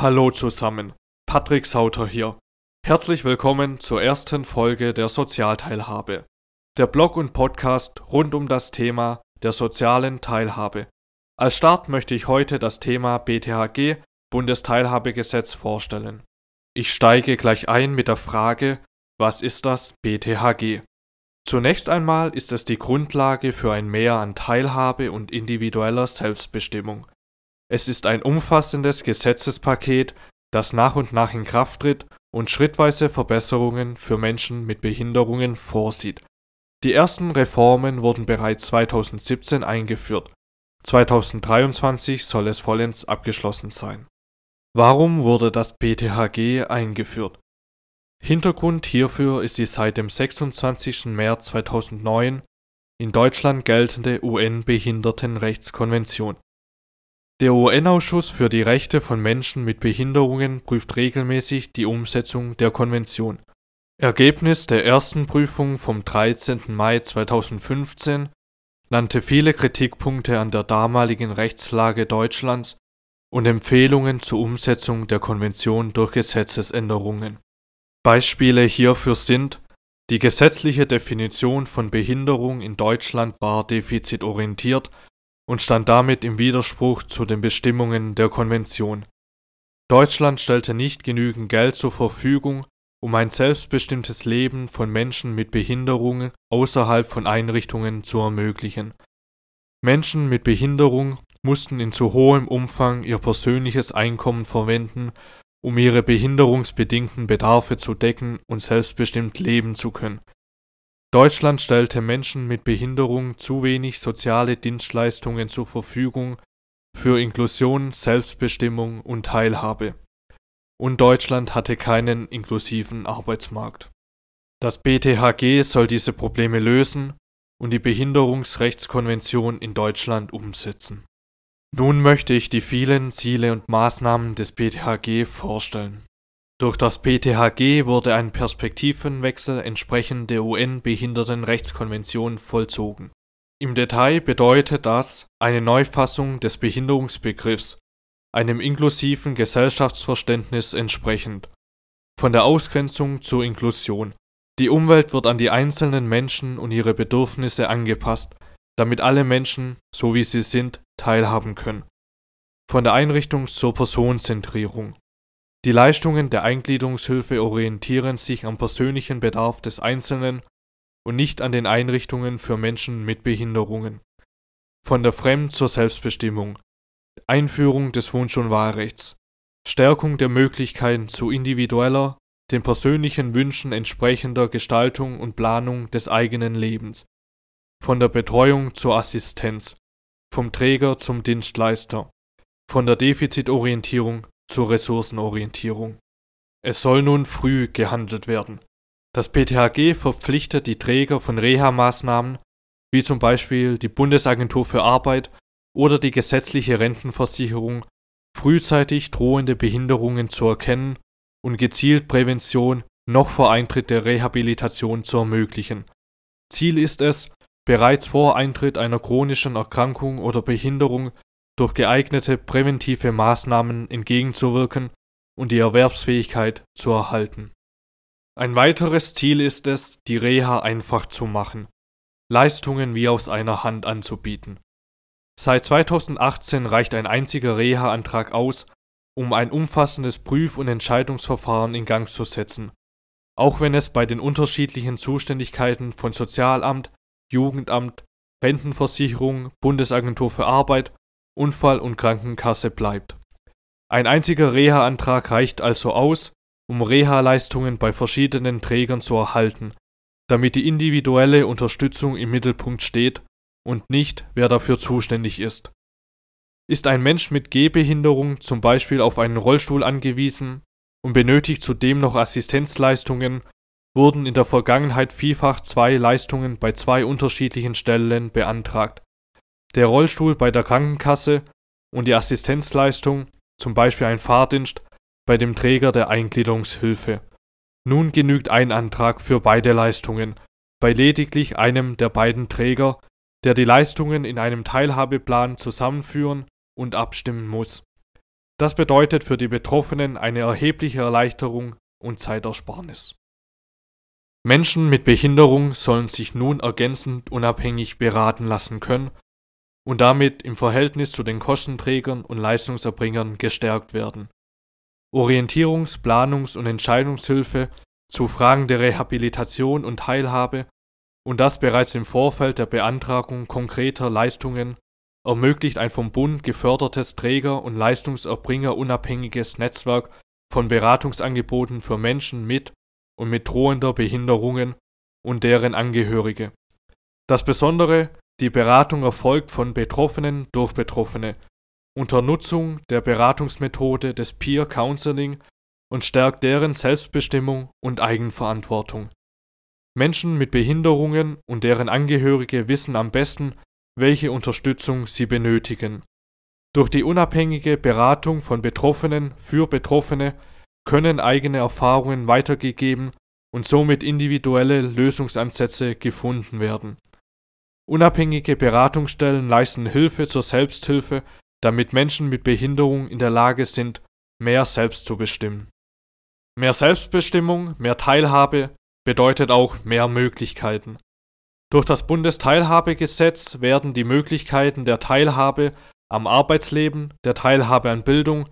Hallo zusammen, Patrick Sauter hier. Herzlich willkommen zur ersten Folge der Sozialteilhabe. Der Blog und Podcast rund um das Thema der sozialen Teilhabe. Als Start möchte ich heute das Thema BTHG, Bundesteilhabegesetz, vorstellen. Ich steige gleich ein mit der Frage, was ist das BTHG? Zunächst einmal ist es die Grundlage für ein Mehr an Teilhabe und individueller Selbstbestimmung. Es ist ein umfassendes Gesetzespaket, das nach und nach in Kraft tritt und schrittweise Verbesserungen für Menschen mit Behinderungen vorsieht. Die ersten Reformen wurden bereits 2017 eingeführt. 2023 soll es vollends abgeschlossen sein. Warum wurde das BTHG eingeführt? Hintergrund hierfür ist die seit dem 26. März 2009 in Deutschland geltende UN-Behindertenrechtskonvention. Der UN-Ausschuss für die Rechte von Menschen mit Behinderungen prüft regelmäßig die Umsetzung der Konvention. Ergebnis der ersten Prüfung vom 13. Mai 2015 nannte viele Kritikpunkte an der damaligen Rechtslage Deutschlands und Empfehlungen zur Umsetzung der Konvention durch Gesetzesänderungen. Beispiele hierfür sind die gesetzliche Definition von Behinderung in Deutschland war defizitorientiert und stand damit im Widerspruch zu den Bestimmungen der Konvention. Deutschland stellte nicht genügend Geld zur Verfügung, um ein selbstbestimmtes Leben von Menschen mit Behinderungen außerhalb von Einrichtungen zu ermöglichen. Menschen mit Behinderung mussten in zu hohem Umfang ihr persönliches Einkommen verwenden, um ihre behinderungsbedingten Bedarfe zu decken und selbstbestimmt leben zu können. Deutschland stellte Menschen mit Behinderung zu wenig soziale Dienstleistungen zur Verfügung für Inklusion, Selbstbestimmung und Teilhabe. Und Deutschland hatte keinen inklusiven Arbeitsmarkt. Das BTHG soll diese Probleme lösen und die Behinderungsrechtskonvention in Deutschland umsetzen. Nun möchte ich die vielen Ziele und Maßnahmen des BTHG vorstellen. Durch das PTHG wurde ein Perspektivenwechsel entsprechend der UN-Behindertenrechtskonvention vollzogen. Im Detail bedeutet das eine Neufassung des Behinderungsbegriffs, einem inklusiven Gesellschaftsverständnis entsprechend. Von der Ausgrenzung zur Inklusion. Die Umwelt wird an die einzelnen Menschen und ihre Bedürfnisse angepasst, damit alle Menschen, so wie sie sind, teilhaben können. Von der Einrichtung zur Personenzentrierung. Die Leistungen der Eingliederungshilfe orientieren sich am persönlichen Bedarf des Einzelnen und nicht an den Einrichtungen für Menschen mit Behinderungen. Von der Fremd- zur Selbstbestimmung. Einführung des Wunsch- und Wahlrechts. Stärkung der Möglichkeiten zu individueller, den persönlichen Wünschen entsprechender Gestaltung und Planung des eigenen Lebens. Von der Betreuung zur Assistenz. Vom Träger zum Dienstleister. Von der Defizitorientierung zur Ressourcenorientierung. Es soll nun früh gehandelt werden. Das PTHG verpflichtet die Träger von Reha-Maßnahmen, wie zum Beispiel die Bundesagentur für Arbeit oder die gesetzliche Rentenversicherung, frühzeitig drohende Behinderungen zu erkennen und gezielt Prävention noch vor Eintritt der Rehabilitation zu ermöglichen. Ziel ist es, bereits vor Eintritt einer chronischen Erkrankung oder Behinderung durch geeignete präventive Maßnahmen entgegenzuwirken und die Erwerbsfähigkeit zu erhalten. Ein weiteres Ziel ist es, die Reha einfach zu machen, Leistungen wie aus einer Hand anzubieten. Seit 2018 reicht ein einziger Reha-Antrag aus, um ein umfassendes Prüf- und Entscheidungsverfahren in Gang zu setzen, auch wenn es bei den unterschiedlichen Zuständigkeiten von Sozialamt, Jugendamt, Rentenversicherung, Bundesagentur für Arbeit Unfall- und Krankenkasse bleibt. Ein einziger Reha-Antrag reicht also aus, um Reha-Leistungen bei verschiedenen Trägern zu erhalten, damit die individuelle Unterstützung im Mittelpunkt steht und nicht, wer dafür zuständig ist. Ist ein Mensch mit Gehbehinderung zum Beispiel auf einen Rollstuhl angewiesen und benötigt zudem noch Assistenzleistungen, wurden in der Vergangenheit vielfach zwei Leistungen bei zwei unterschiedlichen Stellen beantragt der Rollstuhl bei der Krankenkasse und die Assistenzleistung, zum Beispiel ein Fahrdienst, bei dem Träger der Eingliederungshilfe. Nun genügt ein Antrag für beide Leistungen, bei lediglich einem der beiden Träger, der die Leistungen in einem Teilhabeplan zusammenführen und abstimmen muss. Das bedeutet für die Betroffenen eine erhebliche Erleichterung und Zeitersparnis. Menschen mit Behinderung sollen sich nun ergänzend unabhängig beraten lassen können und damit im Verhältnis zu den Kostenträgern und Leistungserbringern gestärkt werden. Orientierungs-, Planungs- und Entscheidungshilfe zu Fragen der Rehabilitation und Teilhabe und das bereits im Vorfeld der Beantragung konkreter Leistungen ermöglicht ein vom Bund gefördertes Träger- und Leistungserbringer-unabhängiges Netzwerk von Beratungsangeboten für Menschen mit und mit drohender Behinderungen und deren Angehörige. Das Besondere, die Beratung erfolgt von Betroffenen durch Betroffene unter Nutzung der Beratungsmethode des Peer Counseling und stärkt deren Selbstbestimmung und Eigenverantwortung. Menschen mit Behinderungen und deren Angehörige wissen am besten, welche Unterstützung sie benötigen. Durch die unabhängige Beratung von Betroffenen für Betroffene können eigene Erfahrungen weitergegeben und somit individuelle Lösungsansätze gefunden werden. Unabhängige Beratungsstellen leisten Hilfe zur Selbsthilfe, damit Menschen mit Behinderung in der Lage sind, mehr selbst zu bestimmen. Mehr Selbstbestimmung, mehr Teilhabe bedeutet auch mehr Möglichkeiten. Durch das Bundesteilhabegesetz werden die Möglichkeiten der Teilhabe am Arbeitsleben, der Teilhabe an Bildung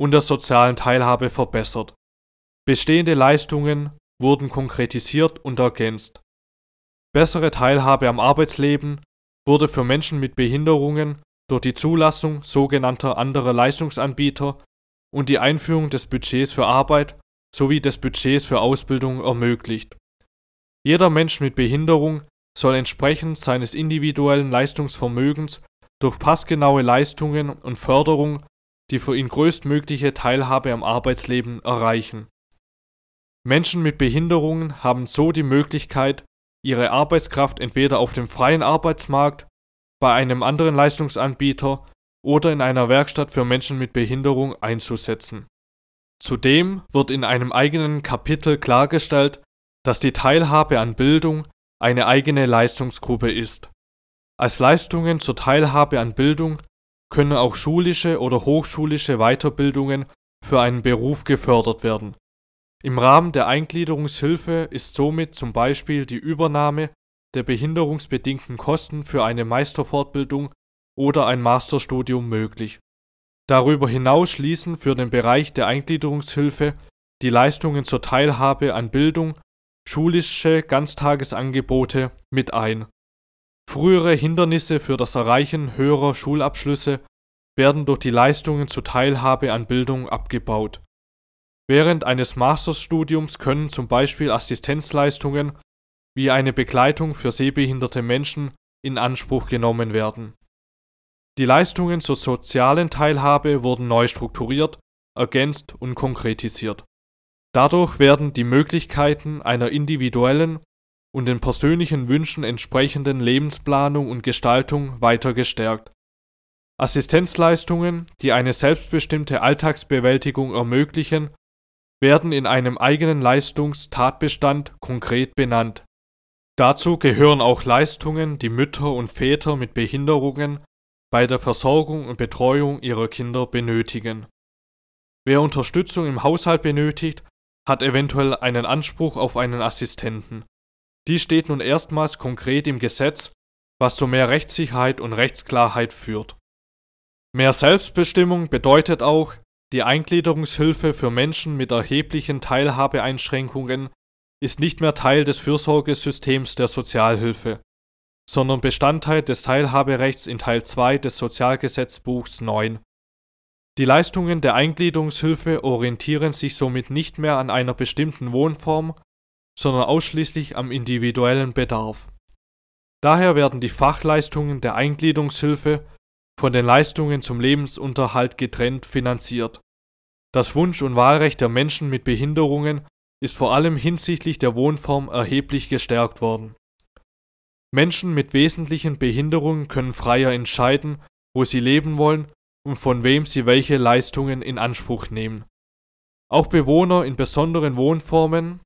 und der sozialen Teilhabe verbessert. Bestehende Leistungen wurden konkretisiert und ergänzt. Bessere Teilhabe am Arbeitsleben wurde für Menschen mit Behinderungen durch die Zulassung sogenannter anderer Leistungsanbieter und die Einführung des Budgets für Arbeit sowie des Budgets für Ausbildung ermöglicht. Jeder Mensch mit Behinderung soll entsprechend seines individuellen Leistungsvermögens durch passgenaue Leistungen und Förderung die für ihn größtmögliche Teilhabe am Arbeitsleben erreichen. Menschen mit Behinderungen haben so die Möglichkeit, ihre Arbeitskraft entweder auf dem freien Arbeitsmarkt, bei einem anderen Leistungsanbieter oder in einer Werkstatt für Menschen mit Behinderung einzusetzen. Zudem wird in einem eigenen Kapitel klargestellt, dass die Teilhabe an Bildung eine eigene Leistungsgruppe ist. Als Leistungen zur Teilhabe an Bildung können auch schulische oder hochschulische Weiterbildungen für einen Beruf gefördert werden. Im Rahmen der Eingliederungshilfe ist somit zum Beispiel die Übernahme der behinderungsbedingten Kosten für eine Meisterfortbildung oder ein Masterstudium möglich. Darüber hinaus schließen für den Bereich der Eingliederungshilfe die Leistungen zur Teilhabe an Bildung, schulische Ganztagesangebote mit ein Frühere Hindernisse für das Erreichen höherer Schulabschlüsse werden durch die Leistungen zur Teilhabe an Bildung abgebaut. Während eines Masterstudiums können zum Beispiel Assistenzleistungen wie eine Begleitung für sehbehinderte Menschen in Anspruch genommen werden. Die Leistungen zur sozialen Teilhabe wurden neu strukturiert, ergänzt und konkretisiert. Dadurch werden die Möglichkeiten einer individuellen und den persönlichen Wünschen entsprechenden Lebensplanung und Gestaltung weiter gestärkt. Assistenzleistungen, die eine selbstbestimmte Alltagsbewältigung ermöglichen, werden in einem eigenen Leistungstatbestand konkret benannt. Dazu gehören auch Leistungen, die Mütter und Väter mit Behinderungen bei der Versorgung und Betreuung ihrer Kinder benötigen. Wer Unterstützung im Haushalt benötigt, hat eventuell einen Anspruch auf einen Assistenten. Dies steht nun erstmals konkret im Gesetz, was zu mehr Rechtssicherheit und Rechtsklarheit führt. Mehr Selbstbestimmung bedeutet auch, die Eingliederungshilfe für Menschen mit erheblichen Teilhabeeinschränkungen ist nicht mehr Teil des Fürsorgesystems der Sozialhilfe, sondern Bestandteil des Teilhaberechts in Teil 2 des Sozialgesetzbuchs 9. Die Leistungen der Eingliederungshilfe orientieren sich somit nicht mehr an einer bestimmten Wohnform, sondern ausschließlich am individuellen Bedarf. Daher werden die Fachleistungen der Eingliederungshilfe von den Leistungen zum Lebensunterhalt getrennt finanziert. Das Wunsch- und Wahlrecht der Menschen mit Behinderungen ist vor allem hinsichtlich der Wohnform erheblich gestärkt worden. Menschen mit wesentlichen Behinderungen können freier entscheiden, wo sie leben wollen und von wem sie welche Leistungen in Anspruch nehmen. Auch Bewohner in besonderen Wohnformen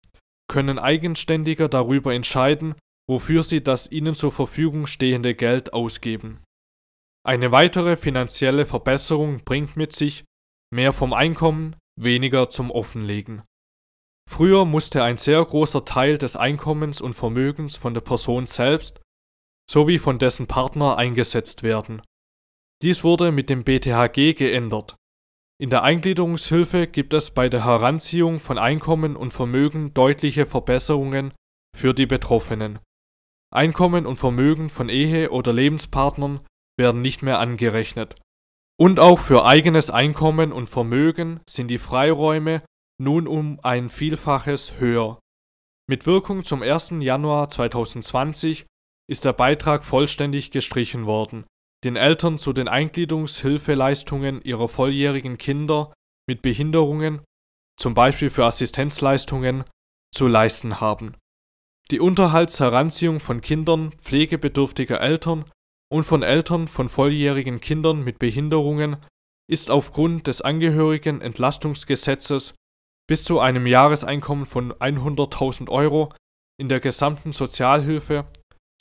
können eigenständiger darüber entscheiden, wofür sie das ihnen zur Verfügung stehende Geld ausgeben. Eine weitere finanzielle Verbesserung bringt mit sich, mehr vom Einkommen, weniger zum Offenlegen. Früher musste ein sehr großer Teil des Einkommens und Vermögens von der Person selbst sowie von dessen Partner eingesetzt werden. Dies wurde mit dem BTHG geändert. In der Eingliederungshilfe gibt es bei der Heranziehung von Einkommen und Vermögen deutliche Verbesserungen für die Betroffenen. Einkommen und Vermögen von Ehe- oder Lebenspartnern werden nicht mehr angerechnet. Und auch für eigenes Einkommen und Vermögen sind die Freiräume nun um ein Vielfaches höher. Mit Wirkung zum 1. Januar 2020 ist der Beitrag vollständig gestrichen worden, den Eltern zu den Eingliederungshilfeleistungen ihrer volljährigen Kinder mit Behinderungen, zum Beispiel für Assistenzleistungen, zu leisten haben. Die Unterhaltsheranziehung von Kindern pflegebedürftiger Eltern und von Eltern von volljährigen Kindern mit Behinderungen ist aufgrund des Angehörigen-Entlastungsgesetzes bis zu einem Jahreseinkommen von 100.000 Euro in der gesamten Sozialhilfe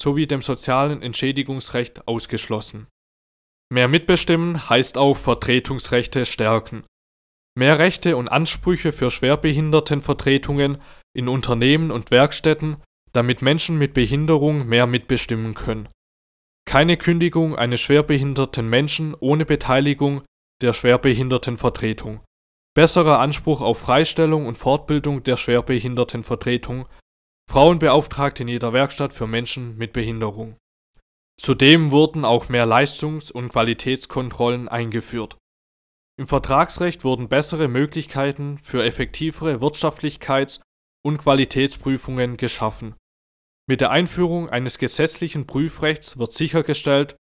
sowie dem sozialen Entschädigungsrecht ausgeschlossen. Mehr Mitbestimmen heißt auch Vertretungsrechte stärken. Mehr Rechte und Ansprüche für Schwerbehindertenvertretungen in Unternehmen und Werkstätten, damit Menschen mit Behinderung mehr mitbestimmen können. Keine Kündigung eines schwerbehinderten Menschen ohne Beteiligung der Schwerbehindertenvertretung besserer Anspruch auf Freistellung und Fortbildung der Schwerbehindertenvertretung, Frauenbeauftragte in jeder Werkstatt für Menschen mit Behinderung. Zudem wurden auch mehr Leistungs- und Qualitätskontrollen eingeführt. Im Vertragsrecht wurden bessere Möglichkeiten für effektivere Wirtschaftlichkeits- und Qualitätsprüfungen geschaffen. Mit der Einführung eines gesetzlichen Prüfrechts wird sichergestellt,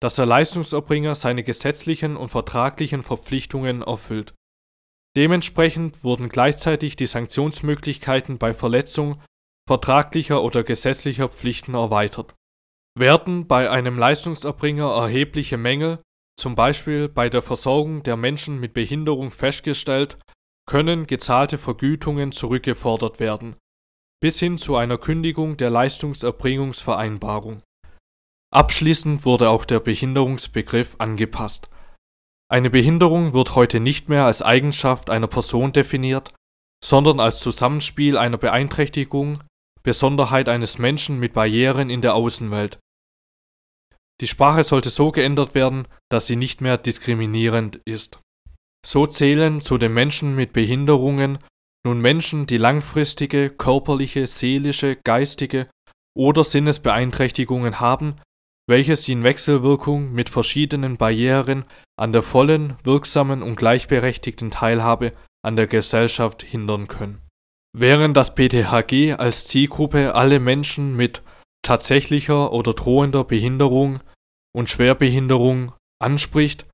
dass der Leistungserbringer seine gesetzlichen und vertraglichen Verpflichtungen erfüllt Dementsprechend wurden gleichzeitig die Sanktionsmöglichkeiten bei Verletzung vertraglicher oder gesetzlicher Pflichten erweitert. Werden bei einem Leistungserbringer erhebliche Mängel, zum Beispiel bei der Versorgung der Menschen mit Behinderung festgestellt, können gezahlte Vergütungen zurückgefordert werden, bis hin zu einer Kündigung der Leistungserbringungsvereinbarung. Abschließend wurde auch der Behinderungsbegriff angepasst eine Behinderung wird heute nicht mehr als Eigenschaft einer Person definiert, sondern als Zusammenspiel einer Beeinträchtigung, Besonderheit eines Menschen mit Barrieren in der Außenwelt. Die Sprache sollte so geändert werden, dass sie nicht mehr diskriminierend ist. So zählen zu den Menschen mit Behinderungen nun Menschen, die langfristige körperliche, seelische, geistige oder Sinnesbeeinträchtigungen haben welche sie in Wechselwirkung mit verschiedenen Barrieren an der vollen, wirksamen und gleichberechtigten Teilhabe an der Gesellschaft hindern können. Während das PTHG als Zielgruppe alle Menschen mit tatsächlicher oder drohender Behinderung und Schwerbehinderung anspricht,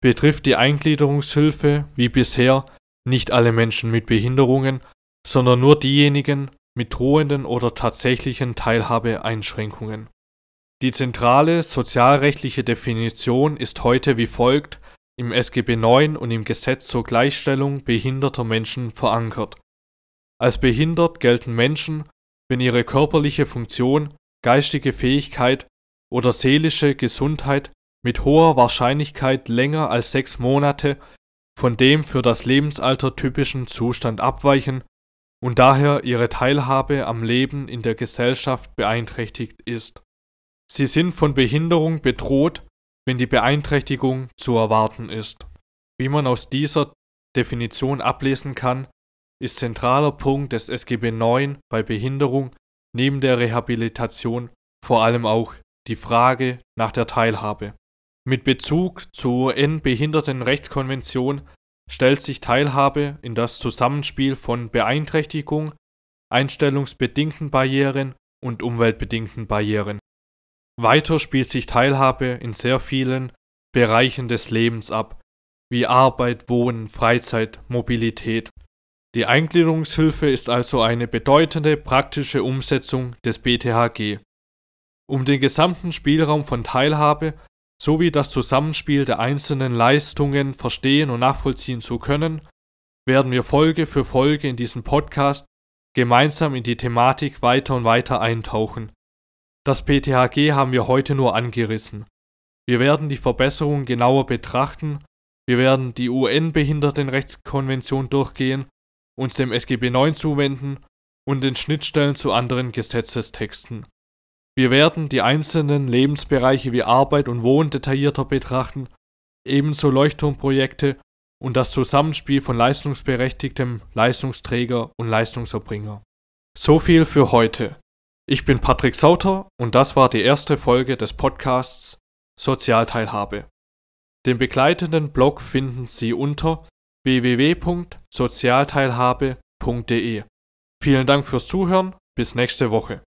betrifft die Eingliederungshilfe wie bisher nicht alle Menschen mit Behinderungen, sondern nur diejenigen mit drohenden oder tatsächlichen Teilhabeeinschränkungen die zentrale sozialrechtliche Definition ist heute wie folgt im SGB IX und im Gesetz zur Gleichstellung behinderter Menschen verankert. Als behindert gelten Menschen, wenn ihre körperliche Funktion, geistige Fähigkeit oder seelische Gesundheit mit hoher Wahrscheinlichkeit länger als sechs Monate von dem für das Lebensalter typischen Zustand abweichen und daher ihre Teilhabe am Leben in der Gesellschaft beeinträchtigt ist Sie sind von Behinderung bedroht, wenn die Beeinträchtigung zu erwarten ist. Wie man aus dieser Definition ablesen kann, ist zentraler Punkt des SGB IX bei Behinderung neben der Rehabilitation vor allem auch die Frage nach der Teilhabe. Mit Bezug zur UN-Behindertenrechtskonvention stellt sich Teilhabe in das Zusammenspiel von Beeinträchtigung, einstellungsbedingten Barrieren und umweltbedingten Barrieren. Weiter spielt sich Teilhabe in sehr vielen Bereichen des Lebens ab, wie Arbeit, Wohnen, Freizeit, Mobilität. Die Eingliederungshilfe ist also eine bedeutende praktische Umsetzung des BTHG. Um den gesamten Spielraum von Teilhabe sowie das Zusammenspiel der einzelnen Leistungen verstehen und nachvollziehen zu können, werden wir Folge für Folge in diesem Podcast gemeinsam in die Thematik weiter und weiter eintauchen. Das PTHG haben wir heute nur angerissen. Wir werden die Verbesserungen genauer betrachten Wir werden die UN-Behindertenrechtskonvention durchgehen, uns dem SGB IX zuwenden und den Schnittstellen zu anderen Gesetzestexten. Wir werden die einzelnen Lebensbereiche wie Arbeit und Wohnen detaillierter betrachten, ebenso Leuchtturmprojekte und das Zusammenspiel von leistungsberechtigtem Leistungsträger und Leistungserbringer. So viel für heute. Ich bin Patrick Sauter und das war die erste Folge des Podcasts Sozialteilhabe. Den begleitenden Blog finden Sie unter www.sozialteilhabe.de. Vielen Dank fürs Zuhören, bis nächste Woche.